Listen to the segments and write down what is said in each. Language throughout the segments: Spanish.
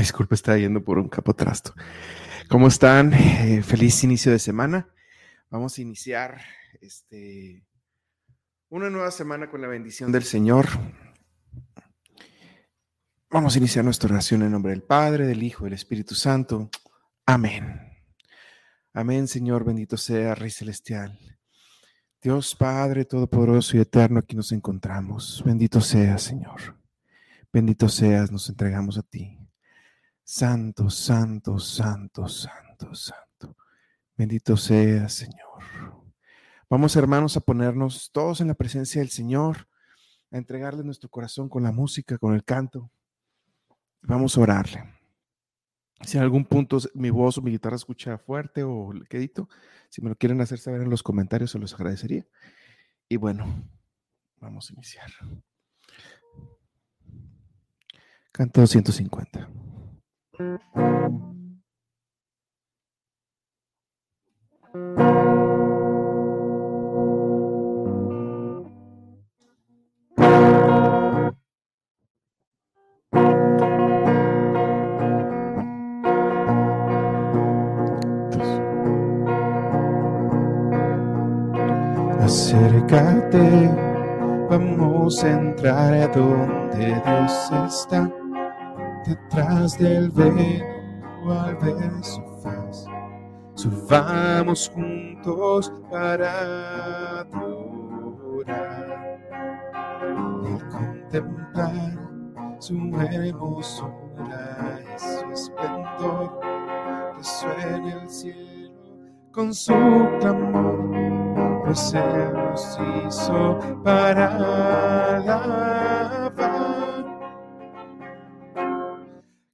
Una disculpa, estaba yendo por un capotrasto. ¿Cómo están? Eh, feliz inicio de semana. Vamos a iniciar este, una nueva semana con la bendición del Señor. Vamos a iniciar nuestra oración en nombre del Padre, del Hijo, del Espíritu Santo. Amén. Amén, Señor, bendito sea, Rey Celestial. Dios Padre Todopoderoso y Eterno, aquí nos encontramos. Bendito sea, Señor. Bendito seas, nos entregamos a ti. Santo, santo, santo, santo, santo. Bendito seas, Señor. Vamos, hermanos, a ponernos todos en la presencia del Señor, a entregarle nuestro corazón con la música, con el canto. Vamos a orarle. Si en algún punto mi voz o mi guitarra escucha fuerte o quedito, si me lo quieren hacer saber en los comentarios, se los agradecería. Y bueno, vamos a iniciar. Canto 150. Acércate, vamos a entrar a donde Dios está detrás del velo al ver su faz. Surfamos juntos para adorar y contemplar su hermosura y su esplendor. Que suene el cielo con su clamor, pues Él nos hizo para alabar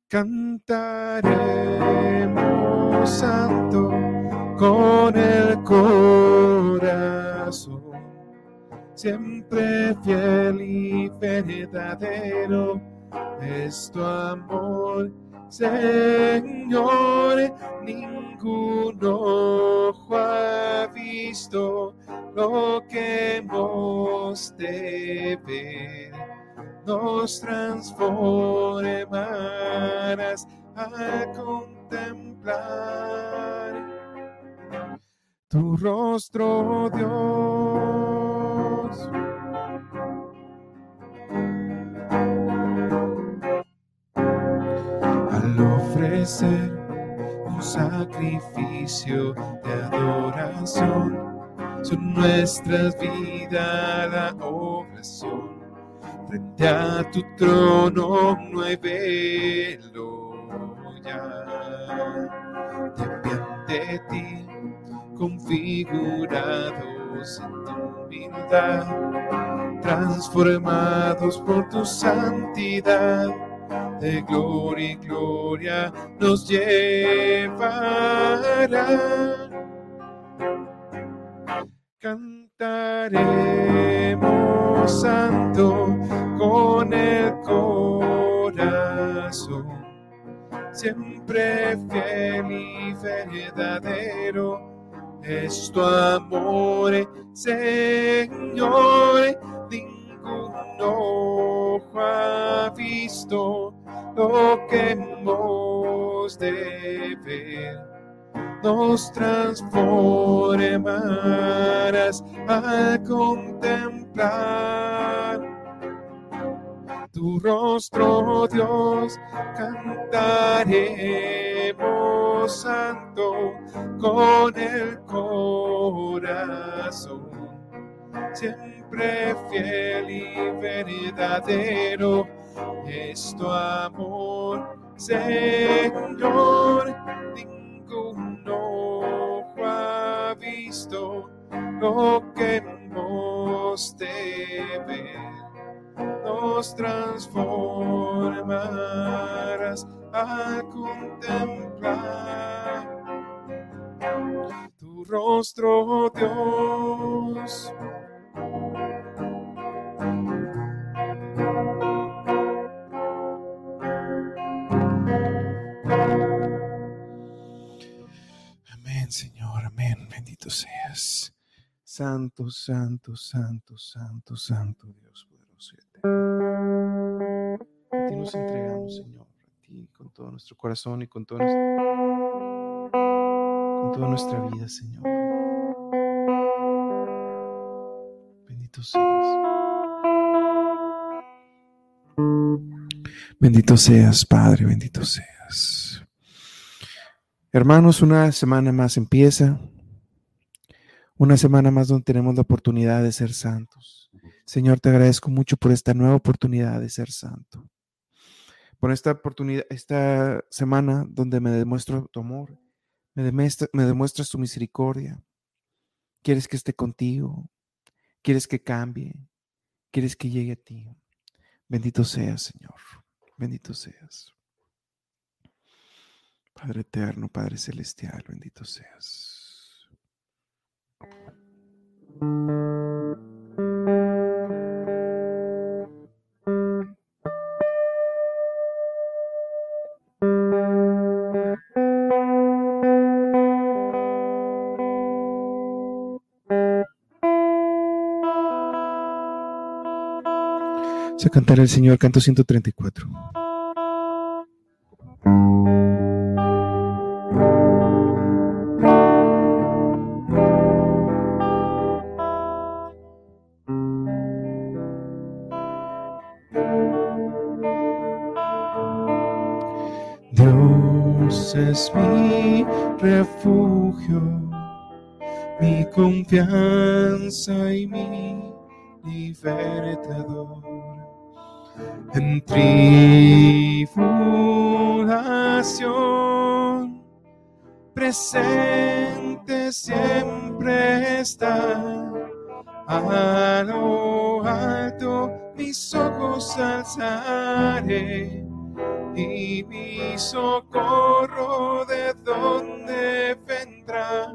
Cantaremos santo con el corazón, siempre fiel y verdadero es tu amor, Señor. Ningún ojo ha visto lo que hemos nos transformarás a contemplar tu rostro, Dios. Al ofrecer un sacrificio de adoración, son nuestras vidas la oración Frente a tu trono no hay velo ya. De ti, configurados en tu humildad, transformados por tu santidad. De gloria y gloria nos llevará. Cantaremos santo con el corazón, siempre fiel y verdadero es tu amor, Señor. Ningún ojo ha visto lo que hemos de ver nos transformarás a contemplar tu rostro, Dios, cantaremos santo con el corazón, siempre fiel y verdadero es tu amor, Señor, lo que hemos de ver nos transformarás a contemplar tu rostro, Dios. Amén, Señor, amén, bendito seas. Santo, santo, santo, santo, santo Dios. nos entregamos, Señor, a ti con todo nuestro corazón y con, todo con toda nuestra vida, Señor. Bendito seas. Bendito seas, Padre, bendito seas. Hermanos, una semana más empieza. Una semana más donde tenemos la oportunidad de ser santos. Señor, te agradezco mucho por esta nueva oportunidad de ser santo. Por esta oportunidad, esta semana donde me demuestro tu amor, me, demuestra, me demuestras tu misericordia. Quieres que esté contigo, quieres que cambie, quieres que llegue a ti. Bendito seas, Señor. Bendito seas. Padre eterno, Padre celestial, bendito seas. Se cantará el Señor, canto 134. Presente siempre está. A lo alto mis ojos alzaré y mi socorro de donde vendrá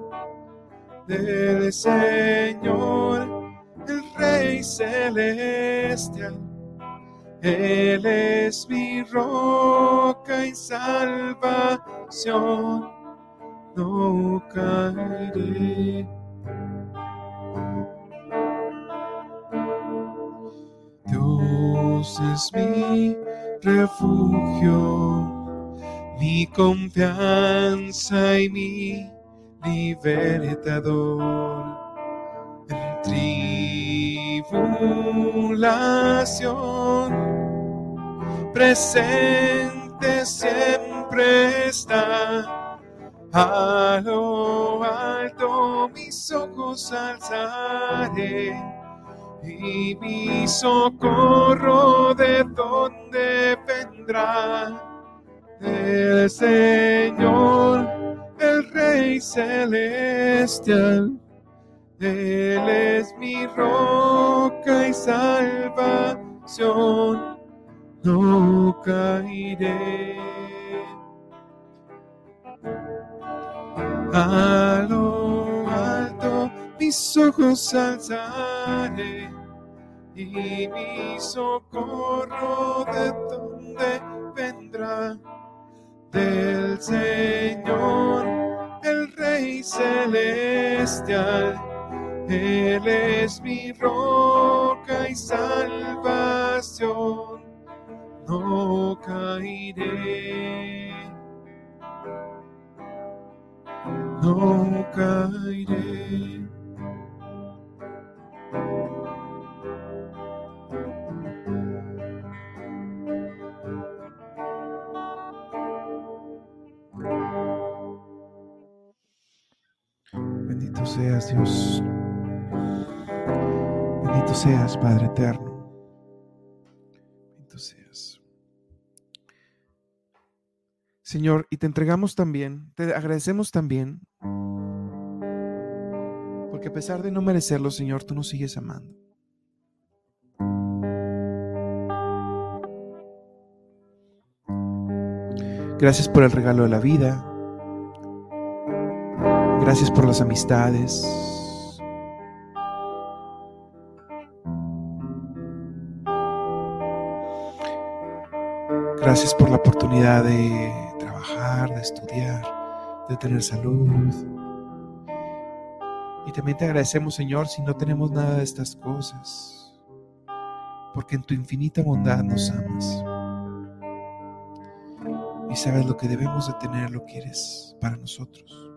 del Señor, el Rey celestial. Él es mi roca y salvación, no caeré. Dios es mi refugio, mi confianza y mi libertador. En tribulación, presente siempre está. A lo alto mis ojos alzaré y mi socorro de donde vendrá el Señor, el Rey celestial. Él es mi roca y salvación, no caeré. A lo alto mis ojos alzaré y mi socorro de donde vendrá del Señor, el Rey celestial. Él es mi roca y salvación, no caeré, no caeré. Bendito seas Dios. Bendito seas Padre eterno. Bendito seas. Señor, y te entregamos también, te agradecemos también, porque a pesar de no merecerlo, Señor, tú nos sigues amando. Gracias por el regalo de la vida. Gracias por las amistades. Gracias por la oportunidad de trabajar, de estudiar, de tener salud. Y también te agradecemos, Señor, si no tenemos nada de estas cosas, porque en tu infinita bondad nos amas. y sabes lo que debemos de tener, lo quieres para nosotros.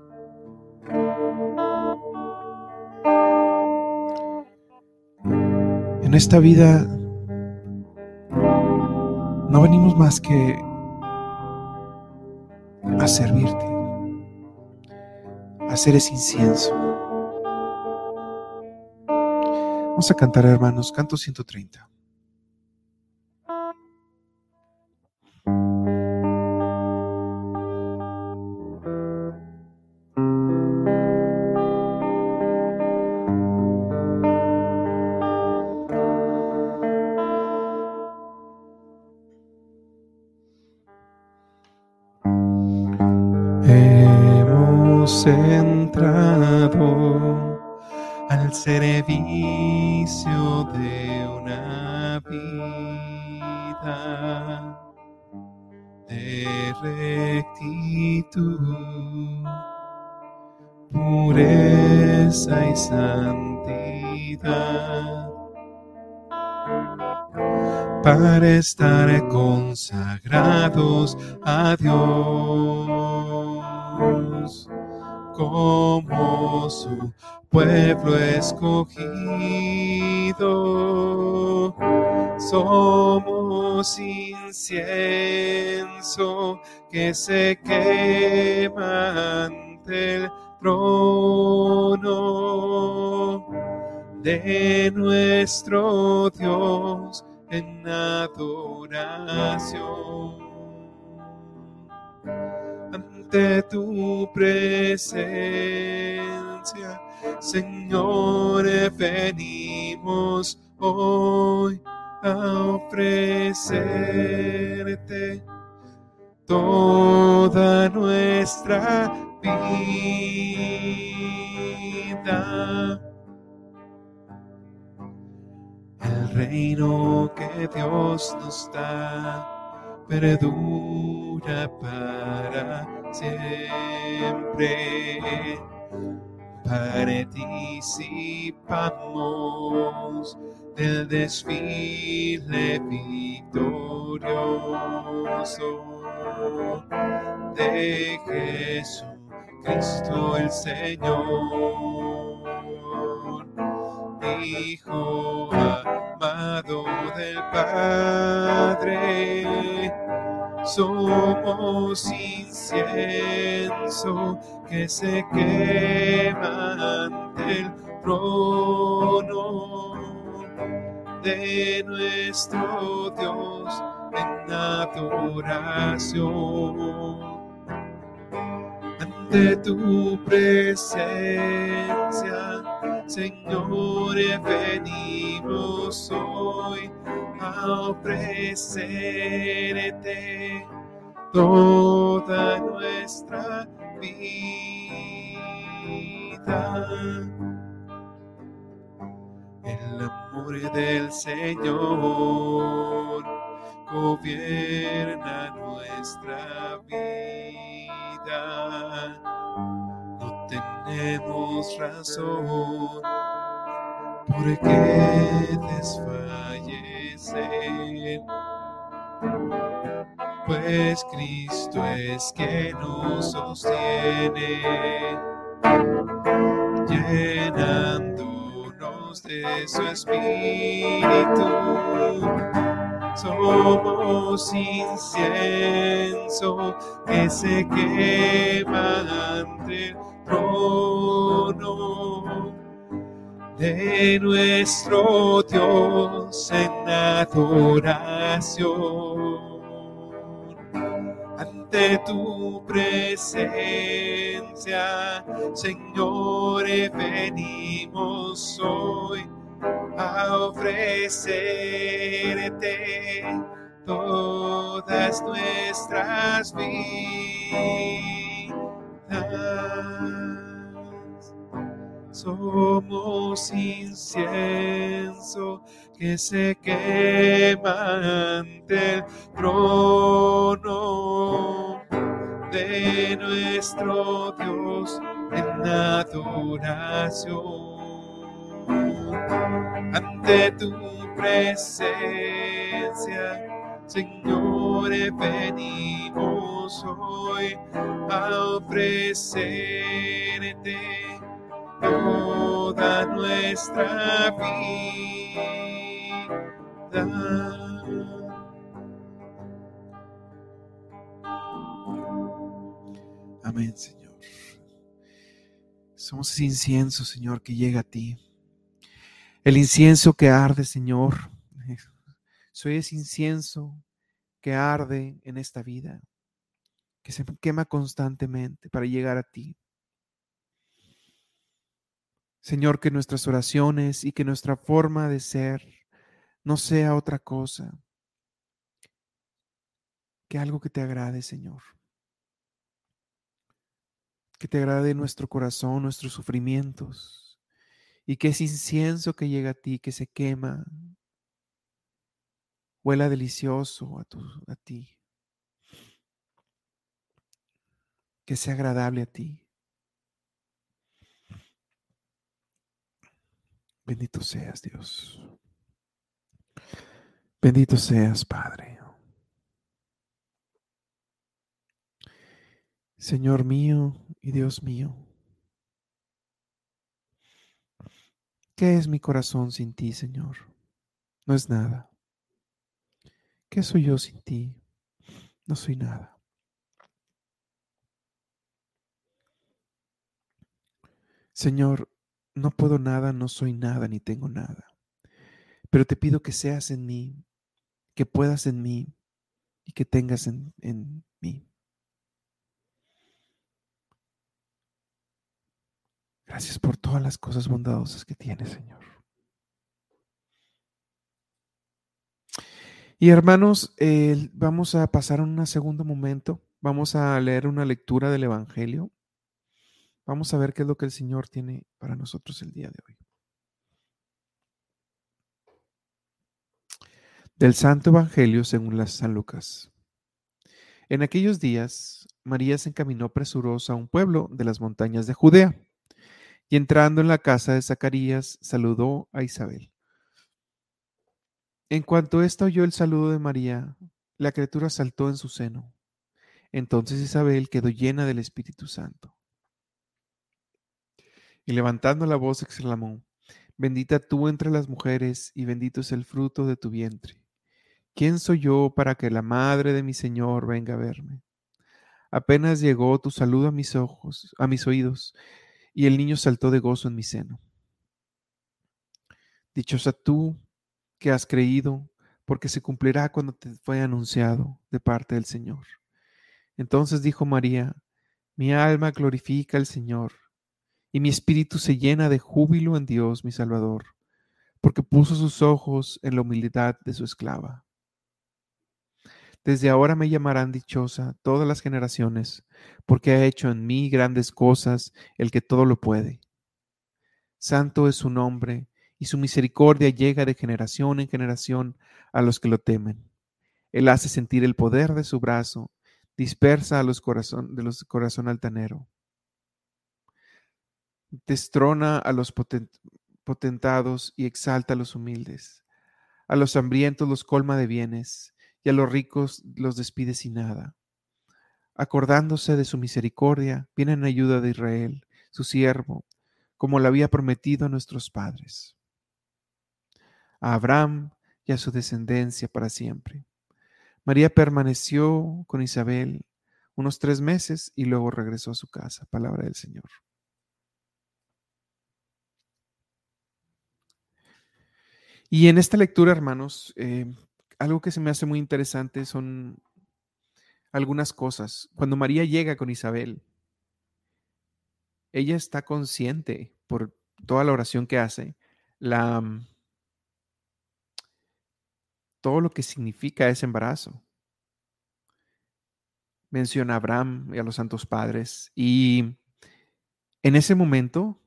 En esta vida no venimos más que a servirte, a hacer ese incienso. Vamos a cantar, hermanos, canto 130. Hemos entrado al servicio de una vida de rectitud, pureza y santidad. Para estar consagrados a Dios como su pueblo escogido. Somos incienso que se quema ante el trono de nuestro Dios en adoración ante tu presencia, Señor, venimos hoy a ofrecerte toda nuestra vida. El reino que Dios nos da perdura para siempre. Participamos del desfile victorioso de Jesucristo el Señor, Hijo amado del Padre somos incienso que se quema ante el trono de nuestro Dios en adoración. Ante tu presencia, Señor, venimos hoy a ofrecerte toda nuestra vida. El amor del Señor gobierna nuestra vida. Tenemos razón por qué. Pues Cristo es que nos sostiene, llenándonos de su espíritu. Somos incienso que se quema ante trono de nuestro Dios en adoración. Ante tu presencia, Señor, venimos hoy a ofrecerte todas nuestras vidas somos incienso que se quema ante el trono de nuestro Dios en adoración. Ante tu presencia, Señor, Venimos hoy a ofrecerte toda nuestra vida. Amén, Señor. Somos ese incienso, Señor, que llega a ti. El incienso que arde, Señor. Soy ese incienso que arde en esta vida, que se quema constantemente para llegar a ti. Señor, que nuestras oraciones y que nuestra forma de ser no sea otra cosa que algo que te agrade, Señor que te agrade nuestro corazón, nuestros sufrimientos, y que ese incienso que llega a ti, que se quema, huela delicioso a, a ti, que sea agradable a ti. Bendito seas, Dios. Bendito seas, Padre. Señor mío y Dios mío, ¿qué es mi corazón sin ti, Señor? No es nada. ¿Qué soy yo sin ti? No soy nada. Señor, no puedo nada, no soy nada, ni tengo nada. Pero te pido que seas en mí, que puedas en mí y que tengas en, en mí. Gracias por todas las cosas bondadosas que tienes, Señor. Y hermanos, vamos a pasar a un segundo momento. Vamos a leer una lectura del Evangelio. Vamos a ver qué es lo que el Señor tiene para nosotros el día de hoy. Del Santo Evangelio según las San Lucas. En aquellos días, María se encaminó presurosa a un pueblo de las montañas de Judea y entrando en la casa de Zacarías, saludó a Isabel. En cuanto ésta oyó el saludo de María, la criatura saltó en su seno. Entonces Isabel quedó llena del Espíritu Santo. Y levantando la voz exclamó, Bendita tú entre las mujeres y bendito es el fruto de tu vientre. ¿Quién soy yo para que la madre de mi Señor venga a verme? Apenas llegó tu saludo a mis ojos, a mis oídos, y el niño saltó de gozo en mi seno. Dichosa tú que has creído, porque se cumplirá cuando te fue anunciado de parte del Señor. Entonces dijo María, mi alma glorifica al Señor, y mi espíritu se llena de júbilo en Dios mi Salvador, porque puso sus ojos en la humildad de su esclava. Desde ahora me llamarán dichosa todas las generaciones, porque ha hecho en mí grandes cosas el que todo lo puede. Santo es su nombre, y su misericordia llega de generación en generación a los que lo temen. Él hace sentir el poder de su brazo, dispersa a los corazón, de los corazón altanero. Destrona a los potentados y exalta a los humildes. A los hambrientos los colma de bienes y a los ricos los despide sin nada. Acordándose de su misericordia, viene en ayuda de Israel, su siervo, como lo había prometido a nuestros padres, a Abraham y a su descendencia para siempre. María permaneció con Isabel unos tres meses y luego regresó a su casa. Palabra del Señor. Y en esta lectura, hermanos, eh, algo que se me hace muy interesante son algunas cosas. Cuando María llega con Isabel, ella está consciente por toda la oración que hace, la, todo lo que significa ese embarazo. Menciona a Abraham y a los santos padres y en ese momento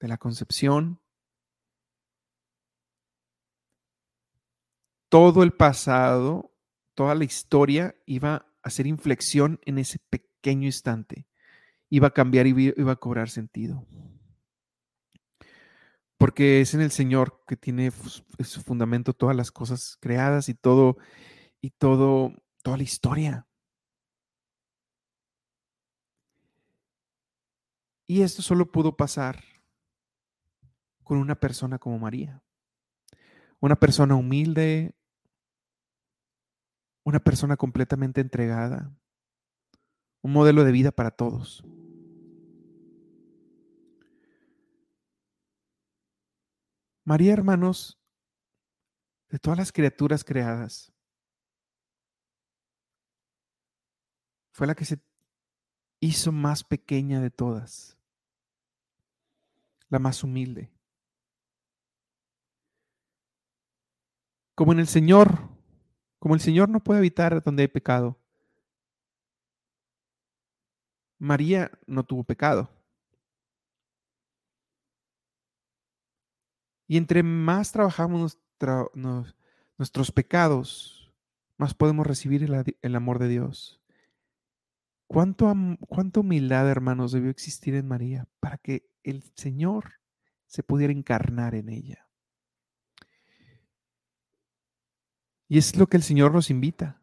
de la concepción, todo el pasado, toda la historia iba a hacer inflexión en ese pequeño instante. Iba a cambiar y iba a cobrar sentido. Porque es en el Señor que tiene su fundamento todas las cosas creadas y todo, y todo toda la historia. Y esto solo pudo pasar con una persona como María. Una persona humilde, una persona completamente entregada, un modelo de vida para todos. María, hermanos, de todas las criaturas creadas, fue la que se hizo más pequeña de todas, la más humilde. Como en el Señor, como el Señor no puede habitar donde hay pecado, María no tuvo pecado. Y entre más trabajamos nuestros pecados, más podemos recibir el, amor de Dios. ¿Cuánto, ¿Cuánta humildad, hermanos, debió existir en María para que el Señor se pudiera encarnar en ella? Y es lo que el Señor nos invita.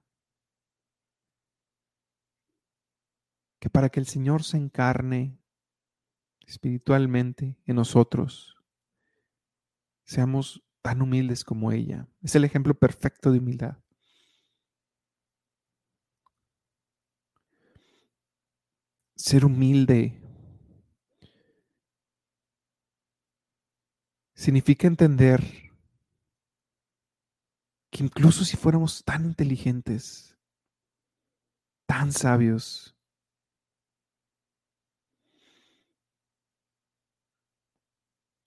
Que para que el Señor se encarne espiritualmente en nosotros, seamos tan humildes como ella. Es el ejemplo perfecto de humildad. Ser humilde significa entender que incluso si fuéramos tan inteligentes, tan sabios,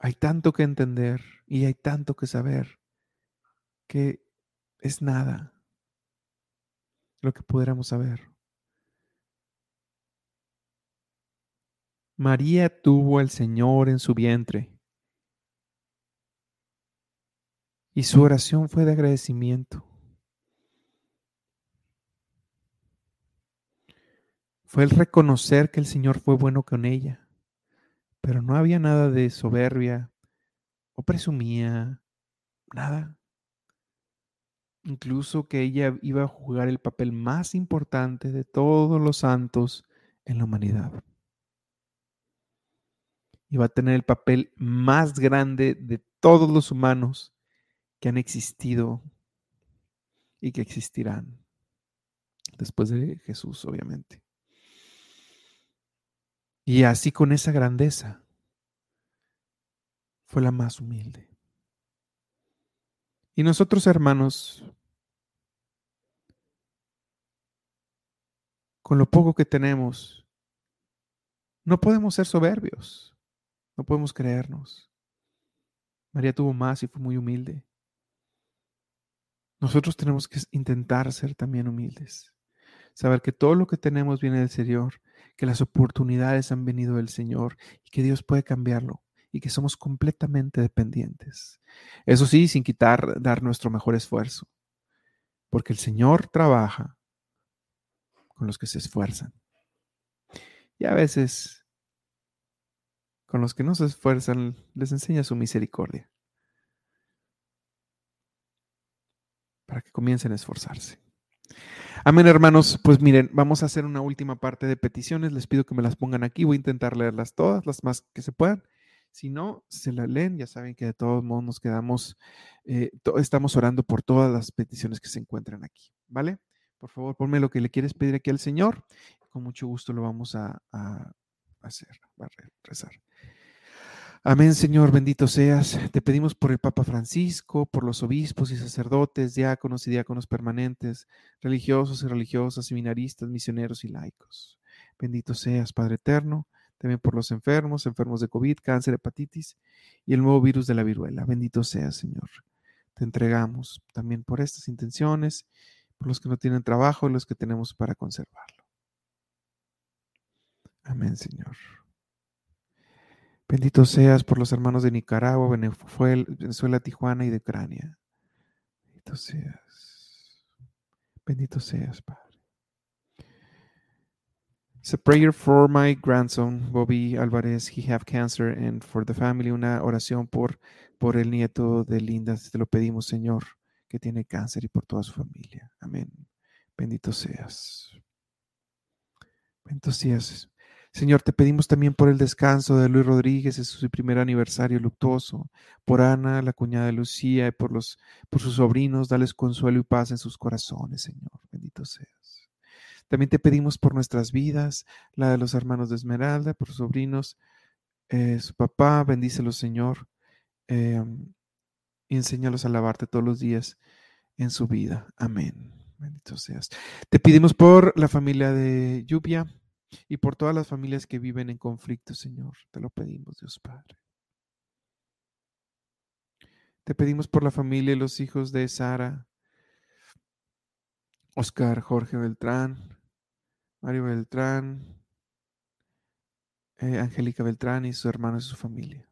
hay tanto que entender y hay tanto que saber que es nada lo que pudiéramos saber. María tuvo al Señor en su vientre Y su oración fue de agradecimiento. Fue el reconocer que el Señor fue bueno con ella, pero no había nada de soberbia o presumía, nada. Incluso que ella iba a jugar el papel más importante de todos los santos en la humanidad. Iba a tener el papel más grande de todos los humanos que han existido y que existirán después de Jesús, obviamente. Y así con esa grandeza fue la más humilde. Y nosotros, hermanos, con lo poco que tenemos, no podemos ser soberbios, no podemos creernos. María tuvo más y fue muy humilde. Nosotros tenemos que intentar ser también humildes, saber que todo lo que tenemos viene del Señor, que las oportunidades han venido del Señor y que Dios puede cambiarlo y que somos completamente dependientes. Eso sí, sin quitar, dar nuestro mejor esfuerzo, porque el Señor trabaja con los que se esfuerzan. Y a veces, con los que no se esfuerzan, les enseña su misericordia. para que comiencen a esforzarse. Amén, hermanos. Pues miren, vamos a hacer una última parte de peticiones. Les pido que me las pongan aquí. Voy a intentar leerlas todas, las más que se puedan. Si no, se las leen. Ya saben que de todos modos nos quedamos, eh, estamos orando por todas las peticiones que se encuentran aquí. ¿Vale? Por favor, ponme lo que le quieres pedir aquí al Señor. Con mucho gusto lo vamos a, a hacer, a rezar. Amén, Señor, bendito seas. Te pedimos por el Papa Francisco, por los obispos y sacerdotes, diáconos y diáconos permanentes, religiosos y religiosas, seminaristas, misioneros y laicos. Bendito seas, Padre eterno, también por los enfermos, enfermos de COVID, cáncer, hepatitis y el nuevo virus de la viruela. Bendito seas, Señor. Te entregamos también por estas intenciones, por los que no tienen trabajo y los que tenemos para conservarlo. Amén, Señor. Bendito seas por los hermanos de Nicaragua, Venezuela, Tijuana y de Ucrania. Bendito seas. Bendito seas, Padre. It's a prayer for my grandson, Bobby Álvarez. He have cancer and for the family. Una oración por, por el nieto de Linda. Te lo pedimos, Señor, que tiene cáncer y por toda su familia. Amén. Bendito seas. Bendito seas. Señor, te pedimos también por el descanso de Luis Rodríguez, es su primer aniversario luctuoso, por Ana, la cuñada de Lucía, y por, los, por sus sobrinos, dales consuelo y paz en sus corazones, Señor. Bendito seas. También te pedimos por nuestras vidas, la de los hermanos de Esmeralda, por sus sobrinos, eh, su papá, bendícelos, Señor, eh, y enséñalos a alabarte todos los días en su vida. Amén. Bendito seas. Te pedimos por la familia de Lluvia y por todas las familias que viven en conflicto, Señor. Te lo pedimos, Dios Padre. Te pedimos por la familia y los hijos de Sara, Oscar, Jorge Beltrán, Mario Beltrán, eh, Angélica Beltrán y su hermano y su familia.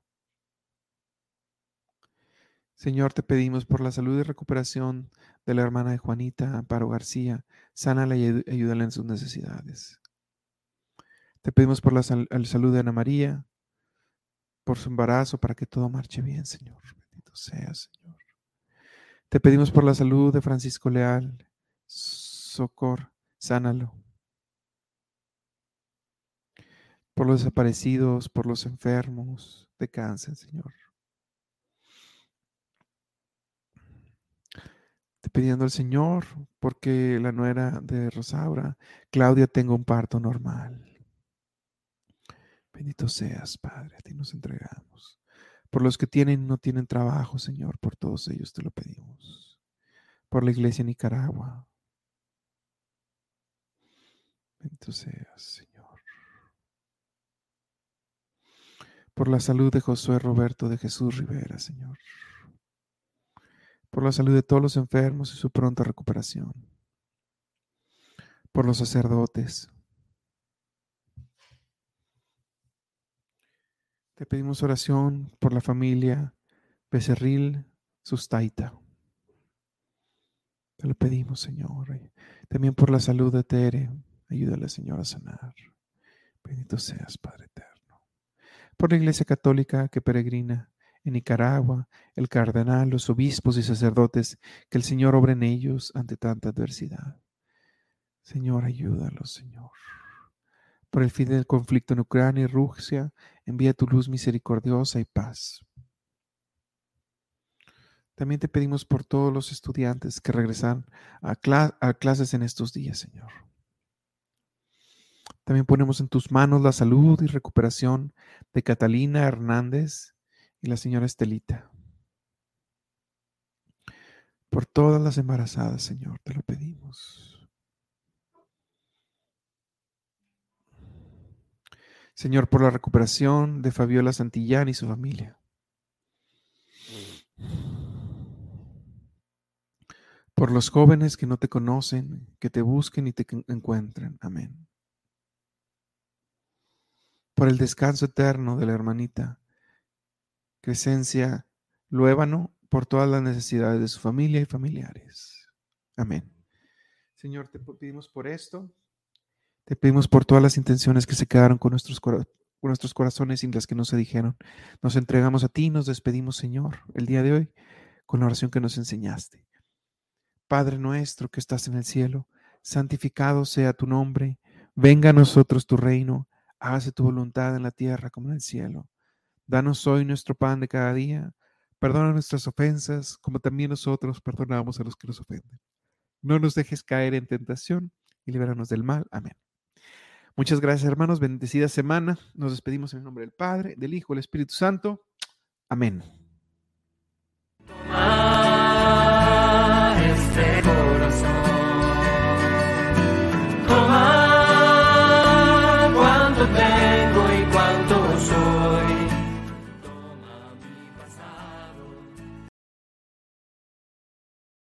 Señor, te pedimos por la salud y recuperación de la hermana de Juanita, Amparo García, sánala y ayúdala en sus necesidades. Te pedimos por la salud de Ana María, por su embarazo, para que todo marche bien, Señor. Bendito sea, Señor. Te pedimos por la salud de Francisco Leal, Socor, sánalo. Por los desaparecidos, por los enfermos de cáncer, Señor. Te pidiendo al Señor, porque la nuera de Rosaura, Claudia, tenga un parto normal. Bendito seas, Padre, a ti nos entregamos. Por los que tienen no tienen trabajo, Señor, por todos ellos te lo pedimos. Por la iglesia de Nicaragua. Bendito seas, Señor. Por la salud de Josué Roberto de Jesús Rivera, Señor. Por la salud de todos los enfermos y su pronta recuperación. Por los sacerdotes, Te pedimos oración por la familia Becerril Sustaita. Te lo pedimos, Señor. También por la salud de Tere. Ayúdale, Señor, a sanar. Bendito seas, Padre eterno. Por la Iglesia Católica que peregrina en Nicaragua, el cardenal, los obispos y sacerdotes, que el Señor obre en ellos ante tanta adversidad. Señor, ayúdalos, Señor. Por el fin del conflicto en Ucrania y Rusia, envía tu luz misericordiosa y paz. También te pedimos por todos los estudiantes que regresan a, clases en estos días, Señor. También ponemos en tus manos la salud y recuperación de Catalina Hernández y la señora Estelita. Por todas las embarazadas, Señor, te lo pedimos. Señor, por la recuperación de Fabiola Santillán y su familia. Por los jóvenes que no te conocen, que te busquen y te encuentren. Amén. Por el descanso eterno de la hermanita Crescencia Luébano, por todas las necesidades de su familia y familiares. Amén. Señor, te pedimos por esto te pedimos por todas las intenciones que se quedaron con nuestros, corazones y las que no se dijeron. Nos entregamos a ti y nos despedimos, Señor, el día de hoy con la oración que nos enseñaste. Padre nuestro que estás en el cielo, santificado sea tu nombre, venga a nosotros tu reino, hágase tu voluntad en la tierra como en el cielo. Danos hoy nuestro pan de cada día, perdona nuestras ofensas como también nosotros perdonamos a los que nos ofenden. No nos dejes caer en tentación y líbranos del mal. Amén. Muchas gracias, hermanos. Bendecida semana. Nos despedimos en el nombre del Padre, del Hijo, del Espíritu Santo. Amén.